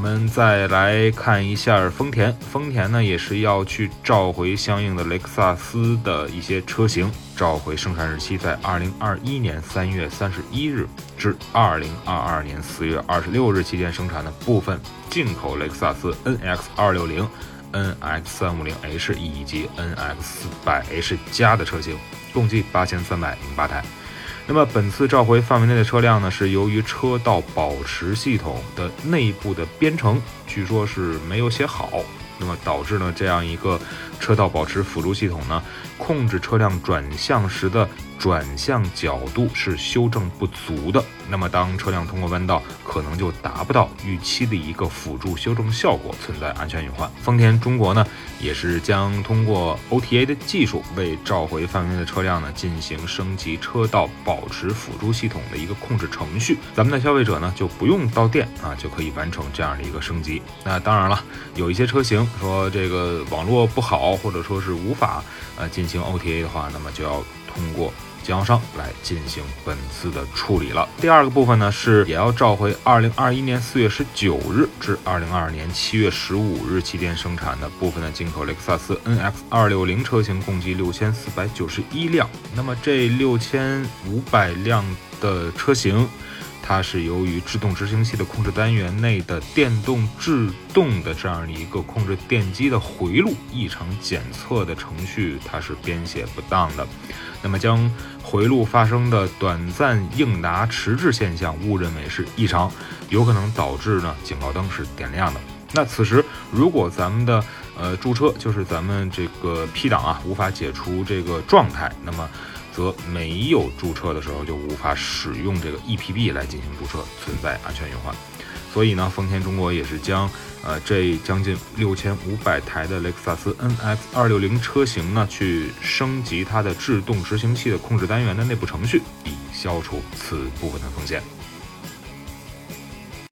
我们再来看一下丰田，丰田呢也是要去召回相应的雷克萨斯的一些车型，召回生产日期在二零二一年三月三十一日至二零二二年四月二十六日期间生产的部分进口雷克萨斯 NX 二六零、NX 三五零 H 以及 NX 四百 H 加的车型，共计八千三百零八台。那么本次召回范围内的车辆呢，是由于车道保持系统的内部的编程，据说是没有写好，那么导致呢这样一个车道保持辅助系统呢，控制车辆转向时的转向角度是修正不足的。那么当车辆通过弯道，可能就达不到预期的一个辅助修正效果，存在安全隐患。丰田中国呢，也是将通过 OTA 的技术，为召回范围内的车辆呢进行升级车道保持辅助系统的一个控制程序。咱们的消费者呢就不用到店啊，就可以完成这样的一个升级。那当然了，有一些车型说这个网络不好，或者说是无法呃进行 OTA 的话，那么就要通过。经销商来进行本次的处理了。第二个部分呢，是也要召回二零二一年四月十九日至二零二二年七月十五日期间生产的部分的进口雷克萨斯 NX 二六零车型，共计六千四百九十一辆。那么这六千五百辆的车型。它是由于制动执行器的控制单元内的电动制动的这样的一个控制电机的回路异常检测的程序，它是编写不当的，那么将回路发生的短暂应答迟滞现象误认为是异常，有可能导致呢警告灯是点亮的。那此时如果咱们的呃驻车就是咱们这个 P 档啊无法解除这个状态，那么。则没有注册的时候就无法使用这个 EPB 来进行注册，存在安全隐患。所以呢，丰田中国也是将呃这将近六千五百台的雷克萨斯 NX 二六零车型呢，去升级它的制动执行器的控制单元的内部程序，以消除此部分的风险。